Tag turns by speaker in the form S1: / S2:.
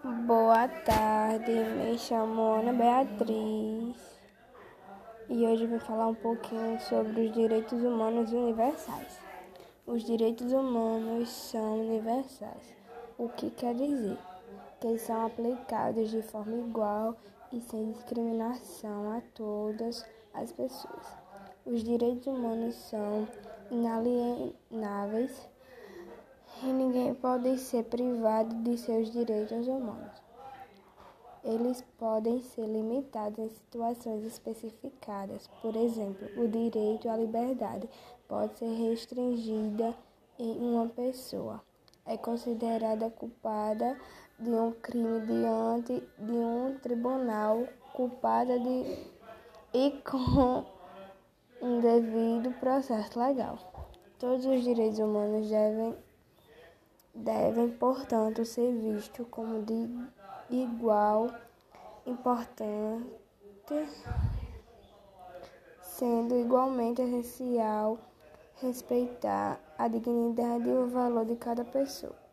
S1: Boa tarde, me chamo Ana Beatriz e hoje vou falar um pouquinho sobre os direitos humanos universais. Os direitos humanos são universais. O que quer dizer? Que são aplicados de forma igual e sem discriminação a todas as pessoas. Os direitos humanos são inalienáveis e ninguém pode ser privado de seus direitos humanos. Eles podem ser limitados em situações especificadas. Por exemplo, o direito à liberdade pode ser restringida em uma pessoa. É considerada culpada de um crime diante de um tribunal, culpada de e com um devido processo legal. Todos os direitos humanos devem devem, portanto, ser vistos como de igual importância, sendo igualmente essencial respeitar a dignidade e o valor de cada pessoa.